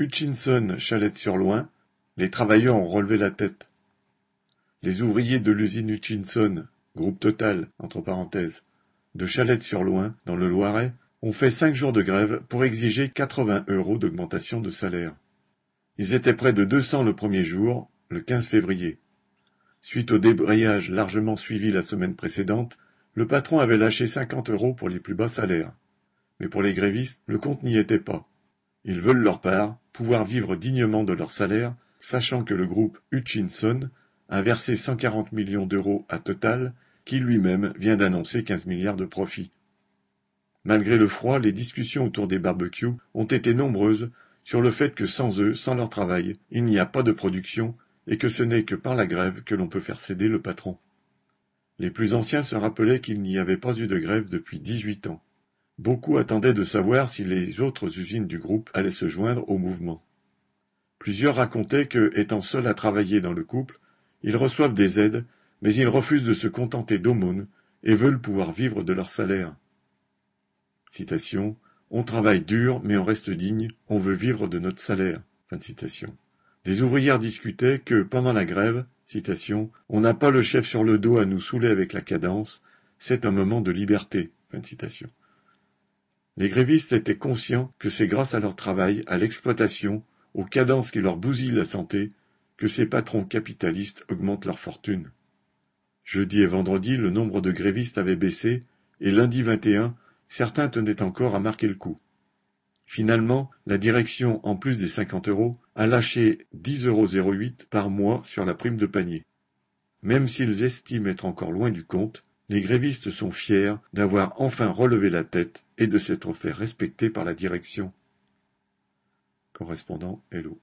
Hutchinson Chalette-sur-Loing, les travailleurs ont relevé la tête. Les ouvriers de l'usine Hutchinson, groupe Total, entre parenthèses, de Chalette-sur-Loing, dans le Loiret, ont fait cinq jours de grève pour exiger 80 euros d'augmentation de salaire. Ils étaient près de 200 le premier jour, le 15 février. Suite au débrayage largement suivi la semaine précédente, le patron avait lâché 50 euros pour les plus bas salaires. Mais pour les grévistes, le compte n'y était pas. Ils veulent leur part pouvoir vivre dignement de leur salaire, sachant que le groupe Hutchinson a versé 140 millions d'euros à Total, qui lui-même vient d'annoncer 15 milliards de profits. Malgré le froid, les discussions autour des barbecues ont été nombreuses sur le fait que sans eux, sans leur travail, il n'y a pas de production et que ce n'est que par la grève que l'on peut faire céder le patron. Les plus anciens se rappelaient qu'il n'y avait pas eu de grève depuis dix-huit ans. Beaucoup attendaient de savoir si les autres usines du groupe allaient se joindre au mouvement. Plusieurs racontaient que, étant seuls à travailler dans le couple, ils reçoivent des aides, mais ils refusent de se contenter d'aumônes et veulent pouvoir vivre de leur salaire. On travaille dur, mais on reste digne, on veut vivre de notre salaire. Des ouvrières discutaient que, pendant la grève, citation, on n'a pas le chef sur le dos à nous saouler avec la cadence, c'est un moment de liberté. Les grévistes étaient conscients que c'est grâce à leur travail, à l'exploitation, aux cadences qui leur bousillent la santé, que ces patrons capitalistes augmentent leur fortune. Jeudi et vendredi, le nombre de grévistes avait baissé, et lundi 21, certains tenaient encore à marquer le coup. Finalement, la direction, en plus des 50 euros, a lâché 10,08 euros par mois sur la prime de panier. Même s'ils estiment être encore loin du compte, les grévistes sont fiers d'avoir enfin relevé la tête et de s'être fait respecter par la direction. Correspondant Hello.